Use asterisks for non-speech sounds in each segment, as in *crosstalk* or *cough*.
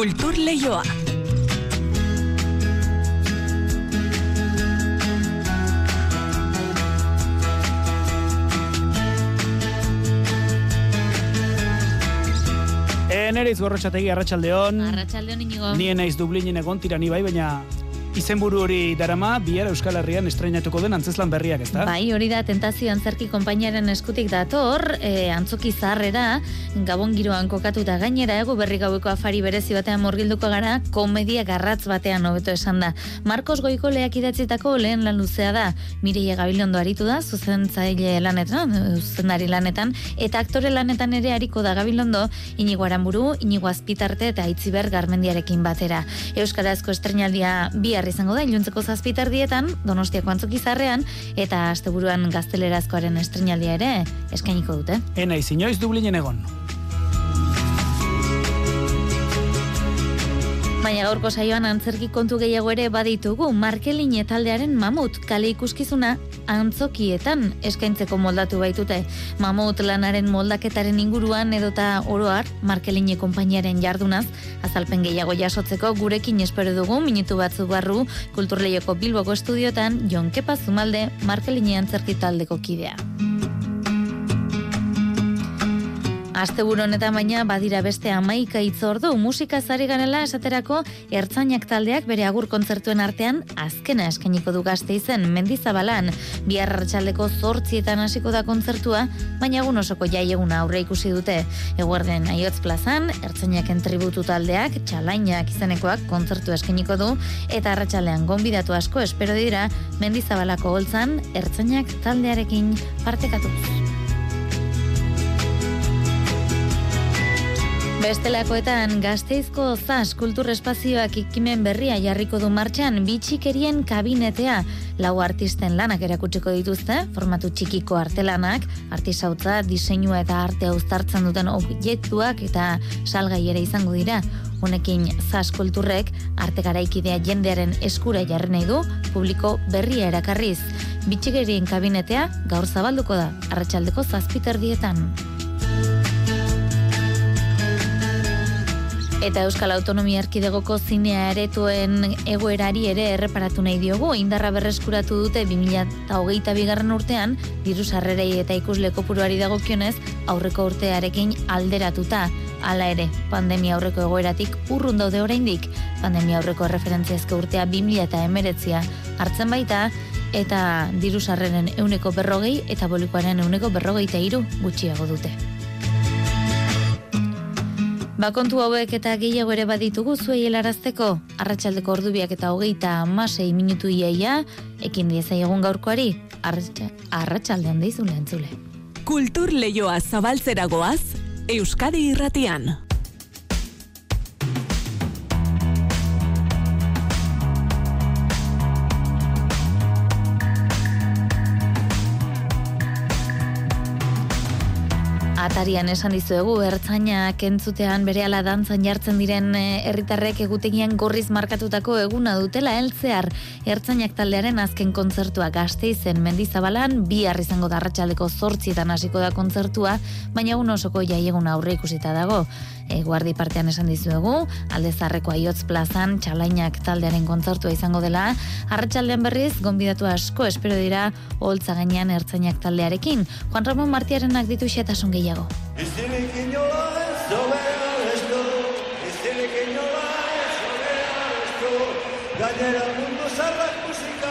Kultur Leioa. Nere izgorrotxategi arratsaldeon. Arratxaldeon inigo. Nien naiz Dublinen egon tirani bai, baina izenburu hori darama bihar Euskal Herrian estreinatuko den antzeslan berriak, ezta? Bai, hori da tentazio antzerki konpainiaren eskutik dator, e, antzoki zaharrera, gabon giroan kokatuta gainera, ego berri gaueko afari berezi batean morgilduko gara, komedia garratz batean hobeto esan da. Marcos Goiko leak idatzitako lehen lan luzea da, Mireia Gabilondo aritu da, zuzentzaile lanetan, zuzendari lanetan, eta aktore lanetan ere hariko da Gabilondo, inigo aranburu, inigo azpitarte eta itziber garmendiarekin batera. Euskarazko estrenaldia bi bihar izango da iluntzeko zazpitardietan, donostiako antzokizarrean, eta asteburuan gaztelerazkoaren estrenaldia ere eskainiko dute. Ena izinoiz Dublinen egon. Baina gaurko saioan antzerki kontu gehiago ere baditugu, Markelin taldearen mamut kale ikuskizuna antzokietan eskaintzeko moldatu baitute. Mamut lanaren moldaketaren inguruan edota oroar Markeline konpainiaren jardunaz, azalpen gehiago jasotzeko gurekin espero dugu minutu batzu barru kulturleioko Bilboko estudiotan Jon Kepa Zumalde Markeline antzerki taldeko kidea. Asteburu honetan baina badira beste amaika itzordu musika zari ganela esaterako ertzainak taldeak bere agur kontzertuen artean azkena eskainiko du gazte izen mendizabalan. Bihar hartxaldeko zortzietan hasiko da kontzertua baina egun osoko jai egun aurre ikusi dute. Eguerden aiotz plazan ertzainaken tributu taldeak txalainak izanekoak kontzertu eskainiko du eta arratsalean gonbidatu asko espero dira mendizabalako holtzan ertzainak taldearekin partekatuz. Bestelakoetan gazteizko zaz kulturespazioak ikimen berria jarriko du martxan bitxikerien kabinetea lau artisten lanak erakutsiko dituzte, formatu txikiko artelanak, artisautza, diseinua eta arte uztartzen duten objektuak eta salgai ere izango dira. Honekin zaz kulturrek arte garaikidea jendearen eskura jarri nahi du publiko berria erakarriz. Bitxikerien kabinetea gaur zabalduko da, arratsaldeko zazpiterdietan. Eta Euskal Autonomia Erkidegoko zinea eretuen egoerari ere erreparatu nahi diogu. Indarra berreskuratu dute 2008 bigarren urtean, diru sarrerei eta ikusle kopuruari dagokionez, aurreko urtearekin alderatuta. Hala ere, pandemia aurreko egoeratik urrun daude oraindik. Pandemia aurreko referentziazko urtea 2000 eta emeretzia hartzen baita, eta diru sarreren euneko berrogei eta bolikoaren euneko berrogei eta iru gutxiago dute. Bakontu hauek eta gehiago ere baditugu zuei helarazteko, arratsaldeko ordubiak eta hogeita amasei minutu iaia, ekin diezai egun gaurkoari, arratsaldean deizu lehentzule. Kultur lehioa zabaltzeragoaz, Euskadi irratian. Atarian esan dizuegu, ertzaina kentzutean bere ala dantzan jartzen diren eh, herritarrek egutegian gorriz markatutako eguna dutela heltzear. Ertzainak taldearen azken kontzertua gazte izen mendizabalan, bi izango darratxaleko zortzietan hasiko da kontzertua, baina egun osoko jaiegun aurre ikusita dago e, guardi partean esan dizuegu, alde zarreko aiotz plazan, txalainak taldearen kontzertua izango dela, arratsaldean berriz, gonbidatu asko, espero dira, holtza gainean ertzainak taldearekin. Juan Ramon Martiarenak ditu xetasun gehiago. Gainera mundu zarrak musika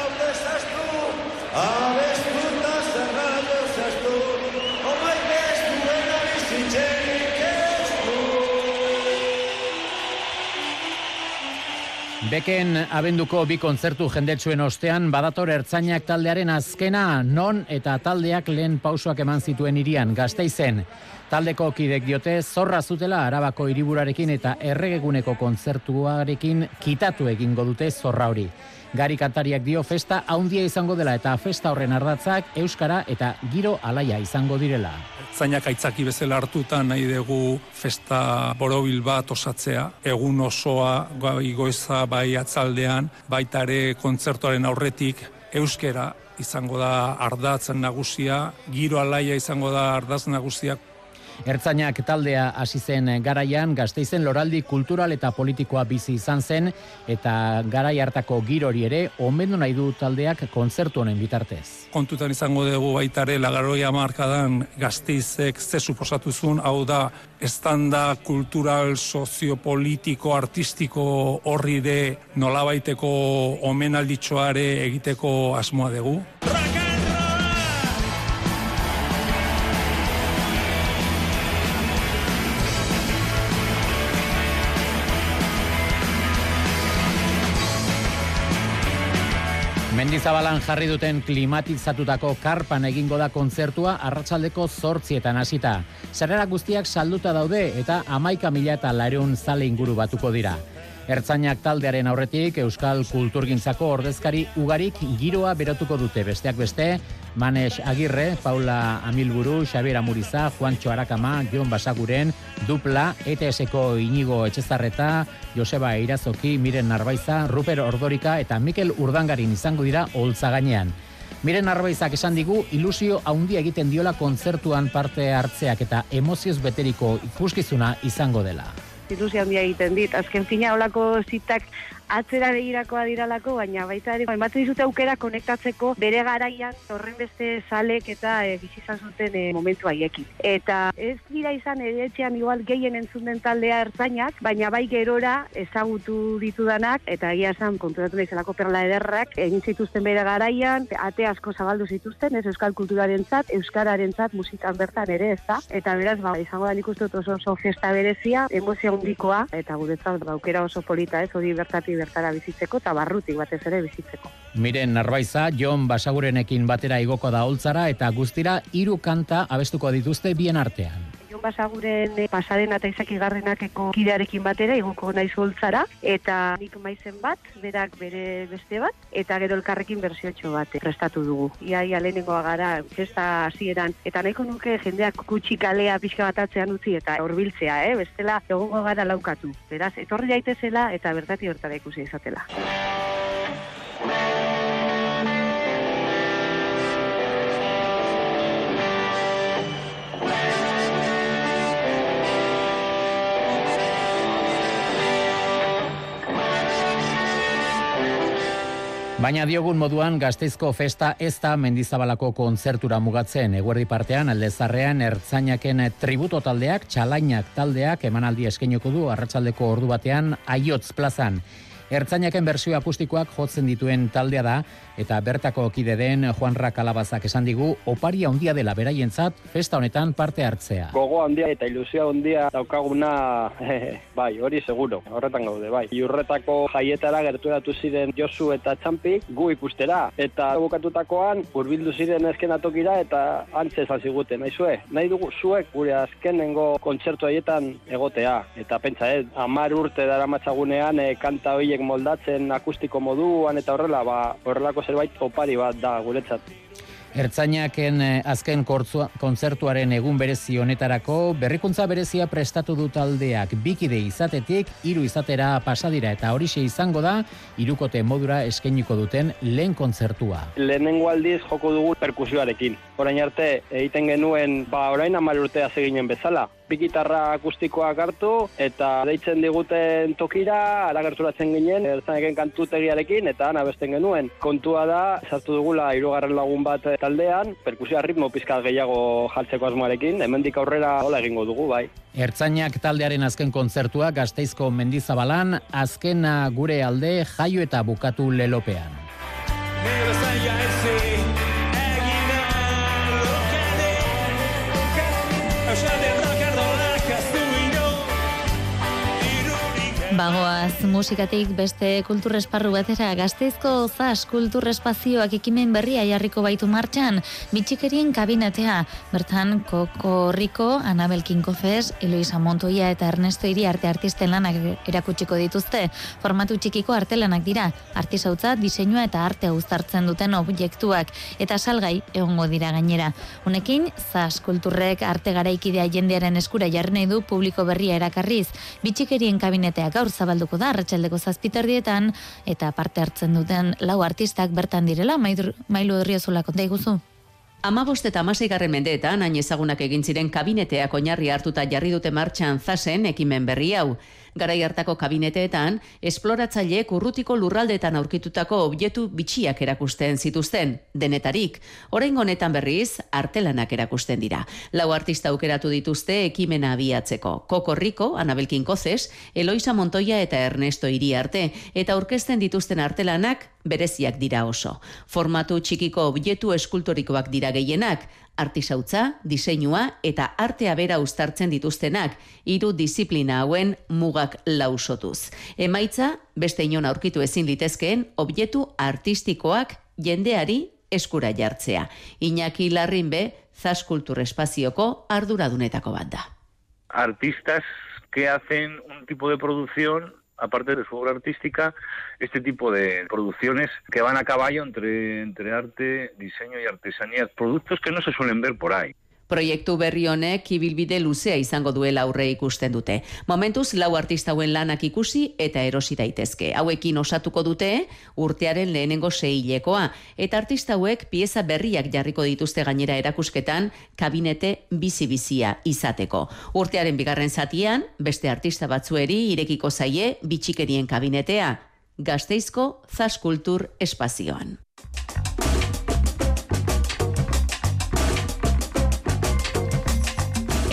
Beken abenduko bi kontzertu jendetsuen ostean badator ertzainak taldearen azkena non eta taldeak lehen pausoak eman zituen irian gazteizen. Taldeko kidek diote zorra zutela arabako hiriburarekin eta erregeguneko kontzertuarekin kitatu egingo dute zorra hori. Gari kantariak dio festa haundia izango dela eta festa horren ardatzak euskara eta giro alaia izango direla. Zainak aitzaki bezala hartuta nahi dugu festa borobil bat osatzea, egun osoa gai goiza bai atzaldean, baita ere kontzertuaren aurretik euskera izango da ardatzen nagusia, giro alaia izango da ardaz nagusia, Ertzainak taldea hasi zen garaian gazteizen loraldi kultural eta politikoa bizi izan zen eta garai hartako girori ere omendu nahi du taldeak kontzertu honen bitartez. Kontutan izango dugu baitare lagaroia markadan gazteizek ze suposatu zuen, hau da estanda kultural, soziopolitiko, artistiko horri de nolabaiteko omenalditxoare egiteko asmoa dugu. Mendizabalan jarri duten klimatizatutako karpan egingo da kontzertua arratsaldeko zortzietan hasita. Zerrera guztiak salduta daude eta amaika mila eta lareun zale inguru batuko dira. Ertzainak taldearen aurretik Euskal Kulturgintzako ordezkari ugarik giroa berotuko dute besteak beste, Manes Agirre, Paula Amilburu, Xabier Amuriza, Juancho Arakama, Jon Basaguren, Dupla, ETS-eko Inigo Etxezarreta, Joseba Irazoki, Miren Narbaiza, Ruper Ordorika eta Mikel Urdangarin izango dira holtza gainean. Miren Narbaizak esan digu ilusio haundia egiten diola kontzertuan parte hartzeak eta emozioz beteriko ikuskizuna izango dela ilusia handia egiten dit. Azken fina olako zitak atzera begirakoa diralako, baina baita ere, ematen dizute aukera konektatzeko bere garaian horren beste salek eta e, bizizan zuten e, momentu haiekin. Eta ez dira izan ere igual gehien entzun den taldea ertzainak, baina bai gerora ezagutu ditudanak, eta egia esan konturatu nahi perla ederrak, egin zituzten bere garaian, ate asko zabaldu zituzten, ez euskal kulturaren zat, euskararen zat, musikan bertan ere ez da, eta beraz, ba, izango da nik uste oso, oso festa berezia, emozio handikoa, eta guretzat, ba, aukera oso polita ez, hori bertati bertara bizitzeko eta barrutik batez ere bizitzeko. Miren Narbaiza, Jon Basagurenekin batera igoko da holtzara eta guztira hiru kanta abestuko dituzte bien artean. Jon Basaguren eh, pasaren eta izaki garrenakeko kidearekin batera igoko naiz holtzara eta nik maizen bat, berak bere beste bat, eta gero elkarrekin bersiotxo bat prestatu dugu. Ia, ia lehenengoa gara, festa hasieran eta nahiko nuke jendeak kutsi kalea pixka batatzean utzi eta horbiltzea, eh? bestela egongo gara laukatu. Beraz, etorri daitezela eta bertati hortara ikusi izatela. Baina diogun moduan gazteizko festa ez da mendizabalako kontzertura mugatzen. Eguerdi partean, aldezarrean, ertzainaken tributo taldeak, txalainak taldeak, emanaldi eskenoko du, arratsaldeko ordu batean, aiotz plazan. Ertzainaken bersio akustikoak jotzen dituen taldea da, eta bertako kide den Juanra Kalabazak esan digu, oparia handia dela beraientzat festa honetan parte hartzea. Gogo handia eta ilusio handia daukaguna, *laughs* bai, hori seguro, horretan gaude, bai. Iurretako jaietara gerturatu ziren Josu eta Txampi gu ikustera, eta bukatutakoan urbildu ziren ezken atokira eta antze esan ziguten, nahi zue, nahi dugu zuek gure azkenengo kontzertu haietan egotea, eta pentsa, eh, amar urte dara matzagunean eh, kanta horiek moldatzen akustiko moduan eta horrela, ba, horrelako zerbait opari bat da guretzat. Ertzainaken eh, azken kortzua, kontzertuaren egun berezi honetarako berrikuntza berezia prestatu du taldeak bikide izatetik hiru izatera pasadira eta horixe izango da hirukote modura eskainiko duten lehen kontzertua. Lehenengo aldiz joko dugu perkusioarekin. Orain arte egiten genuen ba orain 10 urtea zeginen bezala bikitarra akustikoak hartu eta deitzen diguten tokira aragerturatzen ginen ertzaneken kantutegiarekin eta ana besten genuen. Kontua da sartu dugula hirugarren lagun bat taldean, perkusioa ritmo pizka gehiago jaltzeko asmoarekin, hemendik aurrera hola egingo dugu bai. Ertzainak taldearen azken kontzertua Gasteizko Mendizabalan azkena gure alde jaio eta bukatu lelopean. Bagoaz musikatik beste kulturesparru batera gazteizko zaz kulturespazioak ekimen berria jarriko baitu martxan, bitxikerien kabinetea, bertan Koko Riko, Anabel Kinkofes, Eloisa Montoia eta Ernesto Iri arte artisten lanak erakutsiko dituzte, formatu txikiko artelanak dira, artisautza, diseinua eta arte uztartzen duten objektuak, eta salgai egongo dira gainera. Honekin, zaz kulturrek arte garaikidea jendearen eskura jarri nahi du publiko berria erakarriz, bitxikerien kabineteak gaur zabalduko da arratsaldeko zazpiterdietan eta parte hartzen duten lau artistak bertan direla mailu herriozula konta iguzu. Amabost eta amaseigarren mendeetan, hain ezagunak egin ziren kabineteak oinarri hartuta jarri dute martxan zazen ekimen berri hau. Garai hartako kabineteetan, esploratzaileek urrutiko lurraldeetan aurkitutako objektu bitxiak erakusten zituzten, denetarik. Orain honetan berriz, artelanak erakusten dira. Lau artista aukeratu dituzte ekimena abiatzeko. Koko Rico, Anabel Kinkozes, Eloisa Montoya eta Ernesto Iriarte, eta aurkezten dituzten artelanak bereziak dira oso. Formatu txikiko objektu eskultorikoak dira gehienak, artisautza, diseinua eta artea bera uztartzen dituztenak, hiru disiplina hauen mugak lausotuz. Emaitza, beste inon aurkitu ezin litezkeen, objektu artistikoak jendeari eskura jartzea. Iñaki Larrinbe, Zaskultur Espazioko arduradunetako bat da. Artistas que hacen un tipo de producción aparte de su obra artística, este tipo de producciones que van a caballo entre, entre arte, diseño y artesanía, productos que no se suelen ver por ahí. Proiektu berri honek ibilbide luzea izango duela aurre ikusten dute. Momentuz lau artista hauen lanak ikusi eta erosi daitezke. Hauekin osatuko dute urtearen lehenengo seilekoa eta artista hauek pieza berriak jarriko dituzte gainera erakusketan kabinete bizi-bizia izateko. Urtearen bigarren zatian beste artista batzueri irekiko zaie bitxikerien kabinetea. Gasteizko Zaskultur espazioan.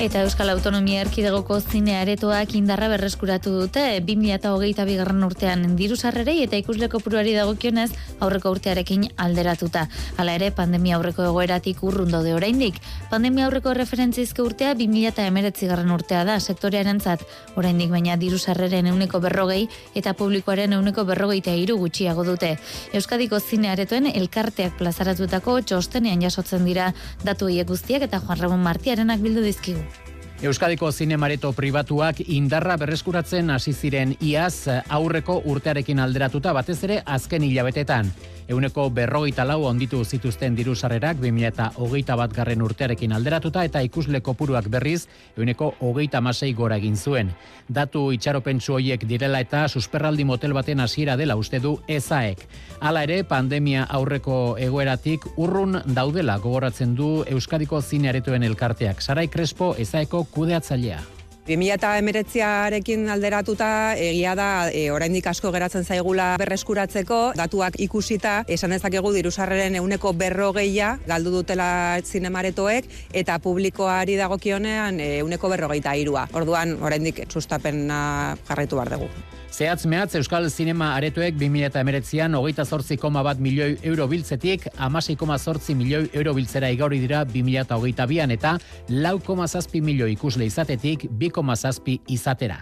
Eta Euskal Autonomia Erkidegoko zine aretoak indarra berreskuratu dute 2022 bigarren urtean diru sarrerei eta ikusleko puruari dagokionez aurreko urtearekin alderatuta. Hala ere, pandemia aurreko egoeratik urrun daude oraindik. Pandemia aurreko referentzizke urtea 2019 garren urtea da sektorearen zat. Oraindik baina diru sarreren euneko berrogei eta publikoaren euneko berrogei eta iru gutxiago dute. Euskadiko zine aretoen elkarteak plazaratutako txostenean jasotzen dira datu guztiak eta Juan Ramon Martiarenak bildu dizkigu. Euskadiko zinemareto pribatuak indarra berreskuratzen hasi ziren iaz aurreko urtearekin alderatuta batez ere azken hilabetetan. Euneko berrogeita lau onditu zituzten diru sarrerak 2008 bat garren urtearekin alderatuta eta ikusle kopuruak berriz euneko hogeita masei gora egin zuen. Datu itxaropentsu hoiek direla eta susperraldi motel baten hasiera dela uste du ezaek. Hala ere, pandemia aurreko egoeratik urrun daudela gogoratzen du Euskadiko zinearetoen elkarteak. Sarai Crespo ezaeko kudeatzailea. 2008arekin alderatuta egia da e, oraindik asko geratzen zaigula berreskuratzeko datuak ikusita esan dezakegu dirusarreren euneko berrogeia galdu dutela zinemaretoek eta publikoari dagokionean euneko berrogeita irua. Orduan oraindik sustapena jarraitu behar dugu. Zehatz mehatz Euskal Zinema aretoek 2008an hogeita zortzi koma bat milioi euro biltzetik, amasei koma zortzi milioi euro biltzera igauri dira 2008an eta lau koma zazpi milioi ikusle izatetik, bi koma zazpi izatera.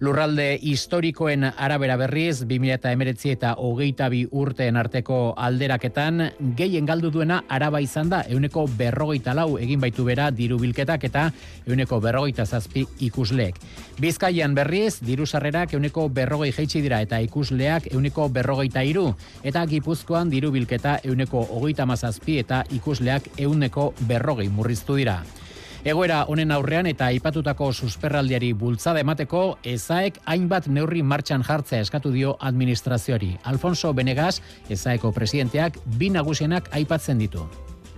Lurralde historikoen arabera berriz, 2008 eta hogeita bi urteen arteko alderaketan, gehien galdu duena araba izan da, euneko berrogeita lau egin baitu bera diru bilketak eta euneko berrogeita zazpi ikusleek. Bizkaian berriz, diru sarrerak euneko berrogei jeitsi dira eta ikusleak euneko berrogeita iru, eta gipuzkoan diru bilketa euneko hogeita mazazpi eta ikusleak euneko berrogei murriztu dira. Egoera honen aurrean eta aipatutako susperraldiari bultzada emateko ezaek hainbat neurri martxan jartzea eskatu dio administrazioari. Alfonso Benegas, ezaeko presidenteak, bi nagusienak aipatzen ditu.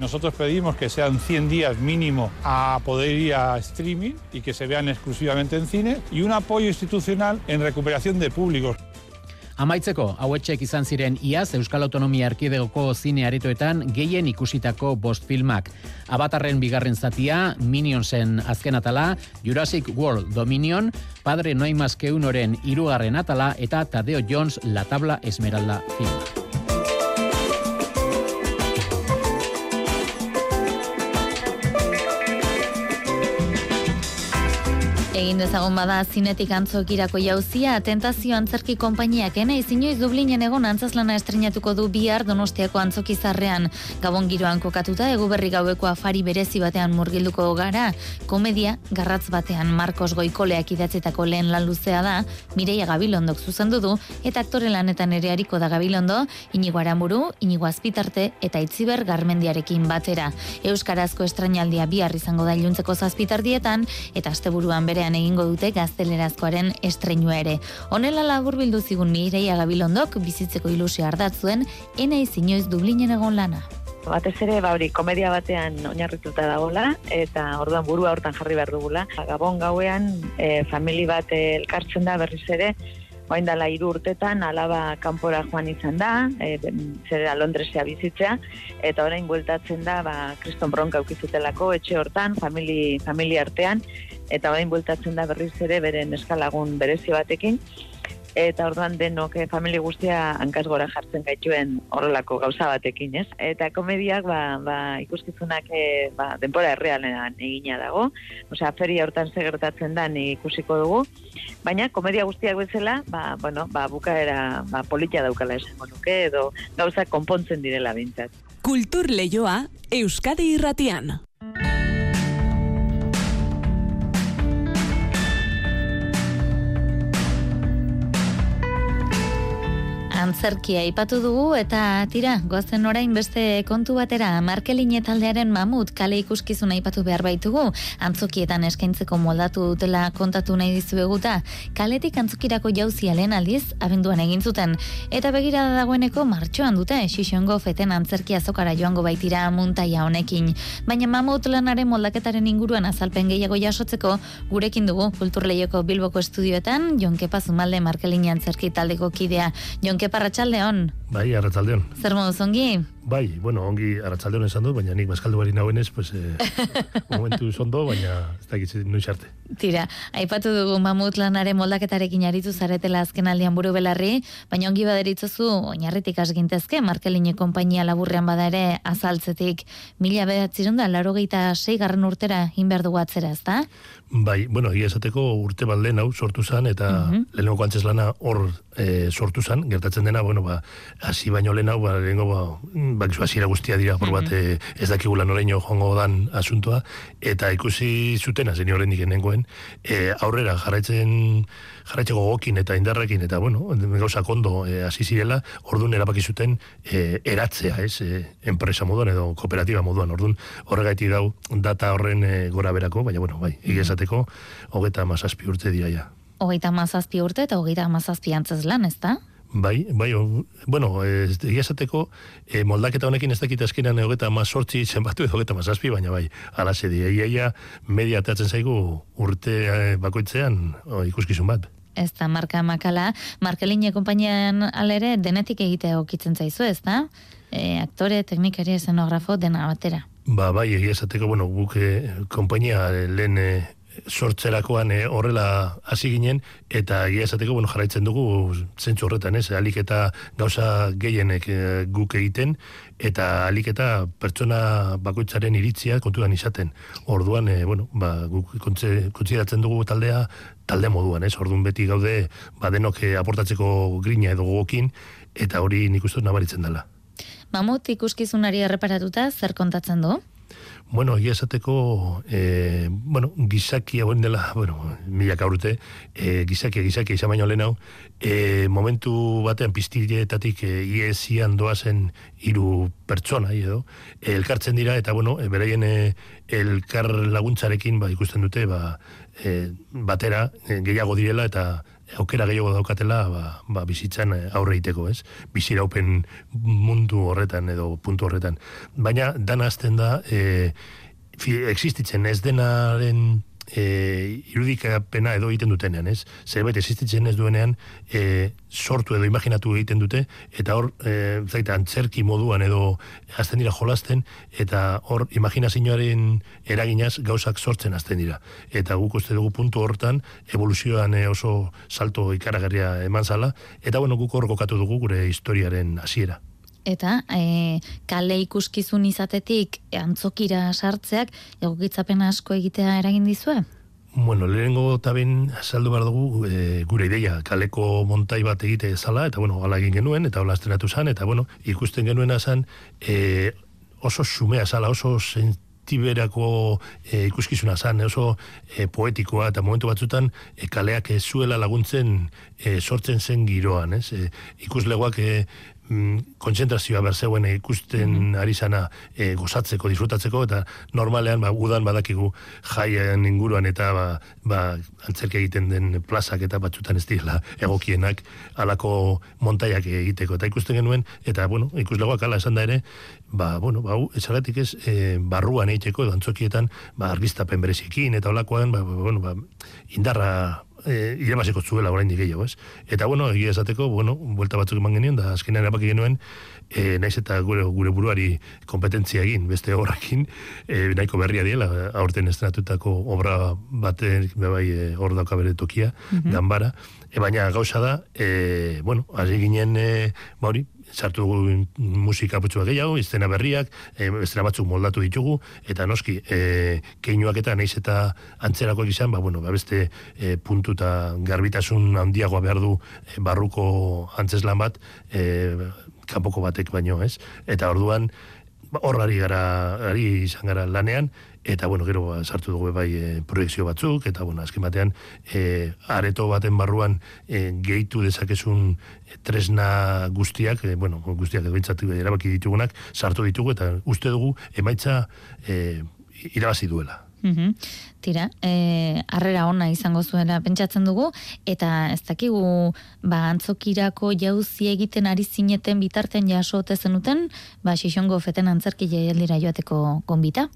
Nosotros pedimos que sean 100 días mínimo a poder ir a streaming y que se vean exclusivamente en cine y un apoyo institucional en recuperación de públicos. Amaitzeko, hauetxek izan ziren iaz Euskal Autonomia Erkidegoko zine aretoetan gehien ikusitako bost filmak. Abatarren bigarren zatia, Minionsen azken atala, Jurassic World Dominion, Padre Noimazkeunoren irugarren atala eta Tadeo Jones La Tabla Esmeralda filma. Egin dezagon bada zinetik antzokirako jauzia, tentazio antzerki konpainiak ena izinoiz Dublinen egon antzazlana estrenatuko du bihar donostiako antzokizarrean. Gabon giroan kokatuta, egu berri gaueko afari berezi batean murgilduko gara, komedia garratz batean Marcos Goikoleak idatzetako lehen lan luzea da, Mireia Gabilondok zuzendu du, eta aktore lanetan ere hariko da Gabilondo, inigo aramuru, inigo azpitarte, eta itziber garmendiarekin batera. Euskarazko estrenaldia bihar izango da iluntzeko zazpitardietan, eta asteburuan bere egingo dute gaztelerazkoaren estreinua ere. Honela labur bildu zigun Mireia Gabilondok bizitzeko ilusio ardatzuen, ena inoiz Dublinen egon lana. Batez ere, ba hori, komedia batean oinarrituta dagola, eta orduan burua hortan jarri behar dugula. Gabon gauean, e, famili bat elkartzen da berriz ere, Oain dala iru urtetan, alaba kanpora joan izan da, e, zera Londresea bizitzea, eta orain bueltatzen da, ba, kriston bronka aukizutelako, etxe hortan, famili, famili artean, eta orain bueltatzen da berriz ere beren eskalagun berezi batekin, eta orduan denok eh, familia guztia hankaz gora jartzen gaituen horrelako gauza batekin, ez? Eta komediak ba, ba, ikuskizunak e, ba, denpora errealean egina dago, osea, feria hortan segertatzen da ikusiko dugu, baina komedia guztiak bezala, ba, bueno, ba, bukaera ba, politia daukala esango nuke, edo gauza konpontzen direla bintzat. Kultur Leioa, Euskadi Irratian. Antzerkia aipatu dugu eta tira, goazen orain beste kontu batera, Markeline taldearen mamut kale ikuskizun aipatu behar baitugu, antzokietan eskaintzeko moldatu dutela kontatu nahi dizueguta, kaletik antzokirako jauzia lehen aldiz, abenduan egin zuten, eta begirada dagoeneko martxoan dute, xixongo feten antzerkia zokara joango baitira muntaia honekin. Baina mamut lanaren moldaketaren inguruan azalpen gehiago jasotzeko, gurekin dugu kulturleioko Bilboko estudioetan, Jonke Pazumalde Markeline antzerki taldeko kidea. Jonke Arratsaldeon. Bai, arratsaldeon. Zer modu ongi? Bai, bueno, ongi arratsaldeon esan dut, baina nik bazkaldu bari nahuenez, pues, eh, *laughs* momentu zondo, baina ez da gitzen noiz arte. Tira, aipatu dugu mamut lanare moldaketarekin aritu zaretela azken aldian buru belarri, baina ongi baderitzozu, oinarritik asgintezke, Markeline konpainia laburrean bada ere azaltzetik, mila behatzirun da, laro gehieta garren urtera inberdu atzera, ez da? Bai, bueno, egia esateko urte bat lehen hau sortu zen, eta mm -hmm. lehenoko antzes lana hor e, sortu zen, gertatzen dena, bueno, ba, hasi baino lehen hau, ba, lehenko, ba, bak hasiera guztia dira, por bat, mm ez dakigula noreño jongo dan asuntoa, eta ikusi zuten, zen horren diken e, aurrera jarraitzen, jarraitzeko gokin eta indarrekin, eta, bueno, gauza kondo e, hasi zirela, orduan erabaki zuten e, eratzea, ez, e, enpresa moduan edo kooperatiba moduan, orduan horregaiti dau data horren e, gora berako, baina, bueno, bai, egizateko, hogeta mazazpi urte dira ja. Hogeita mazazpi urte eta hogeita mazazpi antzaz lan, ez da? Bai, bai, bueno, egia esateko, e, moldaketa honekin ez dakit azkenan egeta ma sortzi zenbatu edo egeta ma zazpi, baina bai, ala di, egia media teatzen zaigu urte e, bakoitzean o, ikuskizun bat. Ez da, marka makala, markeline kompainian alere denetik egite okitzen zaizu, ez da? E, aktore, teknikari, esenografo, dena batera. Ba, bai, egia esateko, bueno, guk e, kompainia lehen sortzerakoan e, horrela hasi ginen eta egia esateko bueno jarraitzen dugu zentzu horretan ez? Alik eta gauza gehienek e, guk egiten eta alik eta pertsona bakoitzaren iritzia kontuan izaten. Orduan e, bueno ba guk kontsideratzen dugu taldea talde moduan ez? Ordun beti gaude ba denok aportatzeko grina edo gogokin eta hori nik uste nabaritzen dela. Mamut ikuskizunari erreparatuta zer kontatzen du? Bueno, egia esateko, e, bueno, gizaki hauen dela, bueno, milak aurte, e, gizaki, gizaki, izan baino lehen hau, e, momentu batean piztileetatik e, iezian doazen hiru pertsona, edo, e, elkartzen dira, eta, bueno, e, beraien e, elkar laguntzarekin, ba, ikusten dute, ba, e, batera, e, gehiago direla, eta aukera gehiago daukatela ba, ba, bizitzan eh, aurre iteko, ez? Biziraupen mundu horretan edo puntu horretan. Baina dan azten da, e, existitzen ez denaren e, irudikapena edo egiten dutenean, ez? Zerbait existitzen ez duenean e, sortu edo imaginatu egiten dute eta hor, e, zaita, antzerki moduan edo azten dira jolasten eta hor imaginazioaren eraginaz gauzak sortzen azten dira. Eta guk uste dugu puntu hortan evoluzioan oso salto ikaragarria eman zala eta bueno, guk hor kokatu dugu gure historiaren hasiera eta e, kale ikuskizun izatetik antzokira sartzeak egokitzapen asko egitea eragin dizue? Bueno, lehenengo eta ben saldu behar dugu e, gure ideia, kaleko montai bat egite zala, eta bueno, ala egin genuen, eta hola estrenatu zan, eta bueno, ikusten genuen zan, e, oso sumea zala, oso tiberako e, ikuskizuna zan, oso e, poetikoa, eta momentu batzutan e, kaleak ez zuela laguntzen e, sortzen zen giroan, ez? E, ikuslegoak e, mm, kontzentrazioa berzeuen ikusten ari zana e, gozatzeko, disfrutatzeko, eta normalean, ba, udan badakigu jaien inguruan eta ba, ba, antzerke egiten den plazak eta batzutan ez dira egokienak alako montaiak egiteko. Eta ikusten genuen, eta bueno, ikuslegoak ala esan da ere, ba, bueno, ba, esagatik ez, e, barruan egiteko, edo antzokietan, ba, argiztapen berezikin, eta olakoan, ba, ba, bueno, ba, indarra e, irabaziko zuela orain gehiago, ez? Eta, bueno, egia esateko, bueno, buelta batzuk eman genien, da azkenean erabaki genuen, e, naiz eta gure, gure buruari kompetentzia egin, beste horrekin, e, nahiko berria diela, aurten estrenatutako obra baten, bai, e, hor dauka bere tokia, mm ganbara, e, baina gauza da, e, bueno, hasi ginen, e, bauri, sartu musika putxua gehiago, iztena berriak, e, batzuk moldatu ditugu, eta noski, e, keinuak eta naiz eta antzerakoak izan, ba, bueno, ba, beste e, puntu eta garbitasun handiagoa behar du e, barruko antzeslan bat, e, kanpoko batek baino, ez? Eta orduan, horrari gara, ari izan gara lanean, eta bueno, gero ba, sartu dugu bai e, proiektzio batzuk, eta bueno, azken batean, e, areto baten barruan e, gehitu dezakezun tresna guztiak, e, bueno, guztiak edo erabaki ditugunak, sartu ditugu, eta uste dugu, emaitza e, irabazi duela. Mm Tira, e, arrera ona izango zuela pentsatzen dugu, eta ez dakigu ba, antzokirako jauzi egiten ari zineten bitarten jaso zenuten, ba, xixongo feten antzerki jaialdira joateko konbita.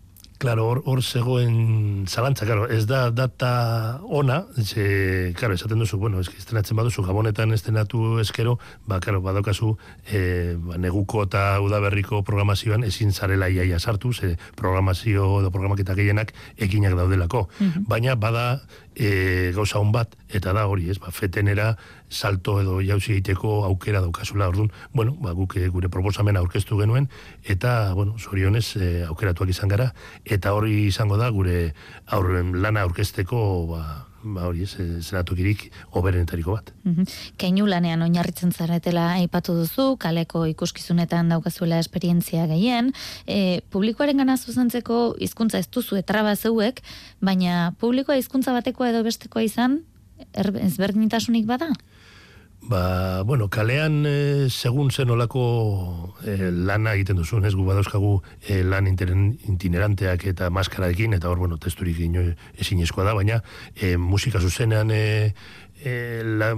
Claro, hor, hor zegoen zalantza, claro, ez da data ona, ze, claro, esaten duzu, bueno, ez estrenatzen baduzu, gabonetan estrenatu eskero, ba, claro, badaukazu, e, ba, neguko eta udaberriko programazioan ezin zarela iaia sartu, ze programazio edo programaketa gehienak ekinak daudelako. Mhm. Baina, bada, e, gauza hon bat, eta da hori, ez, ba, fetenera salto edo jauzi egiteko aukera daukazula, orduan, bueno, ba, guk e, gure proposamen aurkeztu genuen, eta, bueno, zorionez, e, aukeratuak izan gara, eta hori izango da, gure aurren lana aurkezteko, ba, ba hori ez, zenatukirik oberenetariko bat. Mm Keinu lanean oinarritzen zaretela aipatu duzu, kaleko ikuskizunetan daukazuela esperientzia gehien, e, publikoaren gana zuzentzeko hizkuntza ez duzu etraba zeuek, baina publikoa hizkuntza batekoa edo bestekoa izan, er, ezberdinitasunik bada? Ba, bueno, kalean e, segun zen olako e, lana egiten duzu, ez? Gu badauzkagu e, lan interen, itineranteak eta maskaraekin, eta hor, bueno, testurik ino ezin da, baina e, musika zuzenean e, e, la,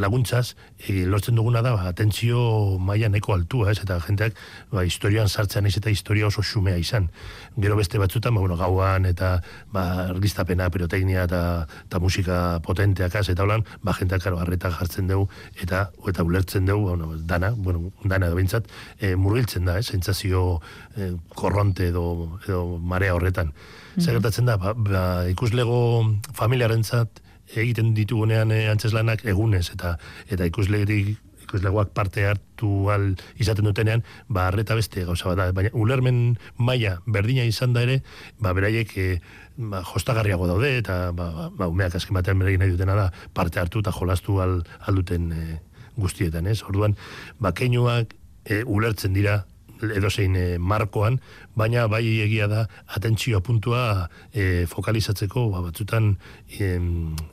laguntzaz e, lortzen duguna da ba, atentzio maila neko altua, ez? Eta jenteak ba, historioan sartzen ez eta historia oso xumea izan. Gero beste batzutan, ba, bueno, gauan eta ba, argiztapena, piroteknia eta, eta musika potenteak az, eta holan, ba, jenteak karo, arreta jartzen dugu eta eta ulertzen dugu, bueno, dana, bueno, dana edo bintzat, e, murgiltzen da, ez? Sentzazio e, korronte edo, edo marea horretan. Mm -hmm. da, ba, ba, ikuslego familiarentzat, egiten ditugunean e, antzeslanak egunez eta eta ikuslerik ikuslegoak parte hartu al izaten dutenean, ba harreta beste gauza bat baina ulermen maila berdina izan da ere, ba beraiek e, ba, jostagarriago daude eta ba, ba, ba umeak azken batean beregin nahi dutena da parte hartu eta jolastu al, alduten e, guztietan, ez? Orduan, ba keinuak e, ulertzen dira edozein e, markoan, baina bai egia da atentzio puntua e, fokalizatzeko ba, batzutan e,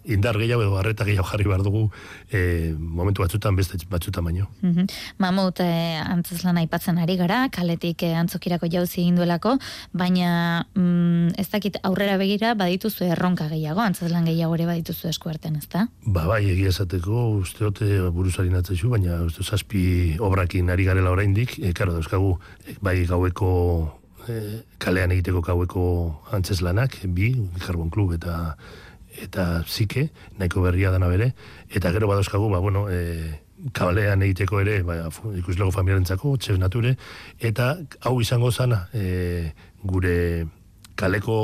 indar gehiago edo harreta gehiago jarri behar dugu e, momentu batzutan beste batzutan baino. Mm -hmm. Mamut e, antzeslan aipatzen ari gara, kaletik e, antzokirako jauzi egin duelako, baina mm, ez dakit aurrera begira badituzu erronka gehiago, antzeslan gehiago ere badituzu eskuarten, ez da? Ba, bai, egia esateko usteote buruzari natzaizu, baina uste zazpi obrakin ari garela oraindik, e, karo, dauzkagu, bai gaueko e, kalean egiteko kaueko antzeslanak, bi, Carbon Club eta eta zike, nahiko berria dana bere, eta gero badozkagu, ba, bueno, e, kabalean egiteko ere, ba, ikuslego familiarentzako, txez nature, eta hau izango zana, e, gure kaleko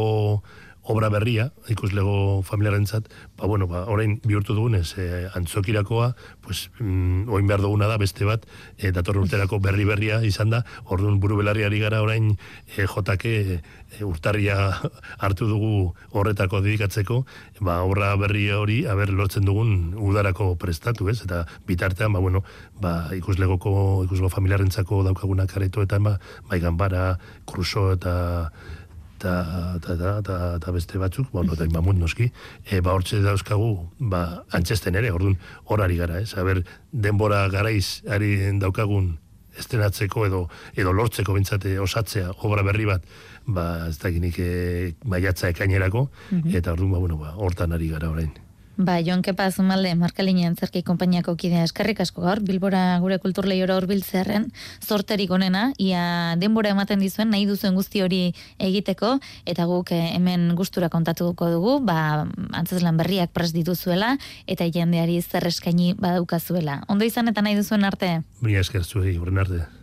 obra berria, ikuslego familiarentzat, ba, bueno, ba, orain bihurtu dugunez, e, antzokirakoa, pues, mm, oin behar duguna da, beste bat, e, datorren urterako berri berria izan da, orduan buru belarriari gara orain e, jotake e, urtarria *laughs* hartu dugu horretako dedikatzeko, ba, obra berri hori, haber lortzen dugun udarako prestatu, ez? Eta bitartean, ba, bueno, ba, ikuslegoko, ikuslego familiarentzako daukagunak aretoetan, ba, bai ganbara, kruso eta eta, eta, eta, eta, beste batzuk, bueno, eta imamut noski, e, ba, hortze dauzkagu, ba, antzesten ere, orduan, horari gara, ez? Aber, denbora garaiz, ari daukagun estrenatzeko edo edo lortzeko bintzate osatzea obra berri bat, ba, ez da ginik e, maiatza ekainerako, Mhm. eta orduan, ba, bueno, ba, hortan ari gara orain. Ba, Jon Kepa Zumalde, Markalinean zerki konpainiako kidea eskerrik asko gaur, Bilbora gure kulturleiora hurbiltzearren zorterik onena, ia denbora ematen dizuen, nahi duzuen guzti hori egiteko, eta guk eh, hemen gustura kontatuko dugu, ba, antzeslan berriak pres dituzuela, eta jendeari zer eskaini badaukazuela. Ondo izan eta nahi duzuen arte? Mila esker zuei, horren arte.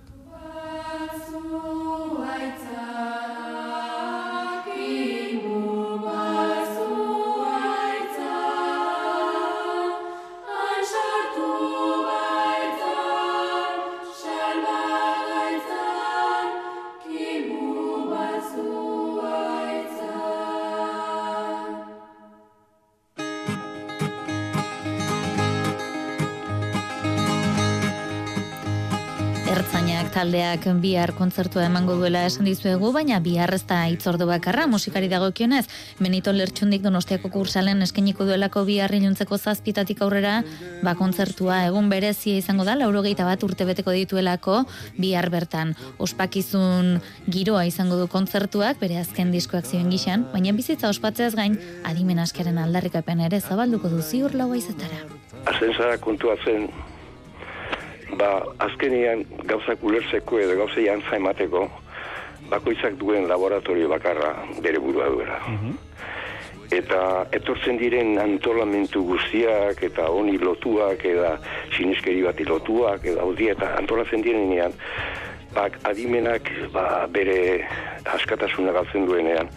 Ertzainak taldeak bihar kontzertua emango duela esan dizuegu, baina bihar ez da itzordu bakarra musikari dagokionez. Benito Lertxundik Donostiako kursalen eskainiko duelako bihar iluntzeko zazpitatik aurrera, ba kontzertua egun berezia izango da, laurogeita bat urte beteko dituelako bihar bertan. Ospakizun giroa izango du kontzertuak, bere azken diskoak zioen gixan, baina bizitza ospatzeaz gain, adimen askeren aldarrikapen ere zabalduko du ziur lau aizetara. Azenzara kontua zen, ba, azkenian gauzak ulertzeko edo gauzei antza emateko, bakoitzak duen laboratorio bakarra bere burua duela. Eta etortzen diren antolamentu guztiak eta honi lotuak eta sineskeri bati lotuak eta hau eta antolatzen direnean, bak adimenak ba, bere askatasuna galtzen duenean,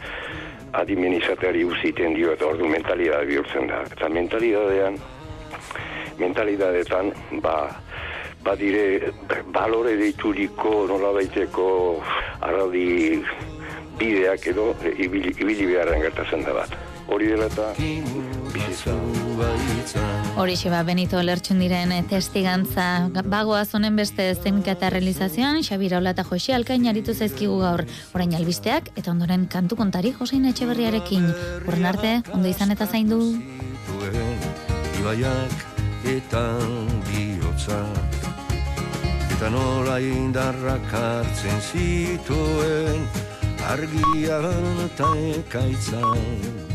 adimen izateari uziten dio eta ordu mentalidade bihurtzen da. Eta mentalidadean, mentalidadetan, ba, badire balore deituriko nola baiteko arraudi bideak edo ibili, ibili beharren gertatzen da bat. Hori dela eta bizitza. Horixe ba, Benito Lertxundiren eh, testigantza bagoaz honen beste zenika eta realizazioan, Xabira Ola eta Jose Alkain aritu zaizkigu gaur, orain albisteak, eta ondoren kantu kontari Josein Etxeberriarekin. Urren arte, ondo izan eta zaindu. Ibaiak eta bihotzak Eta nola indarrak hartzen zituen Argian eta ekaitzan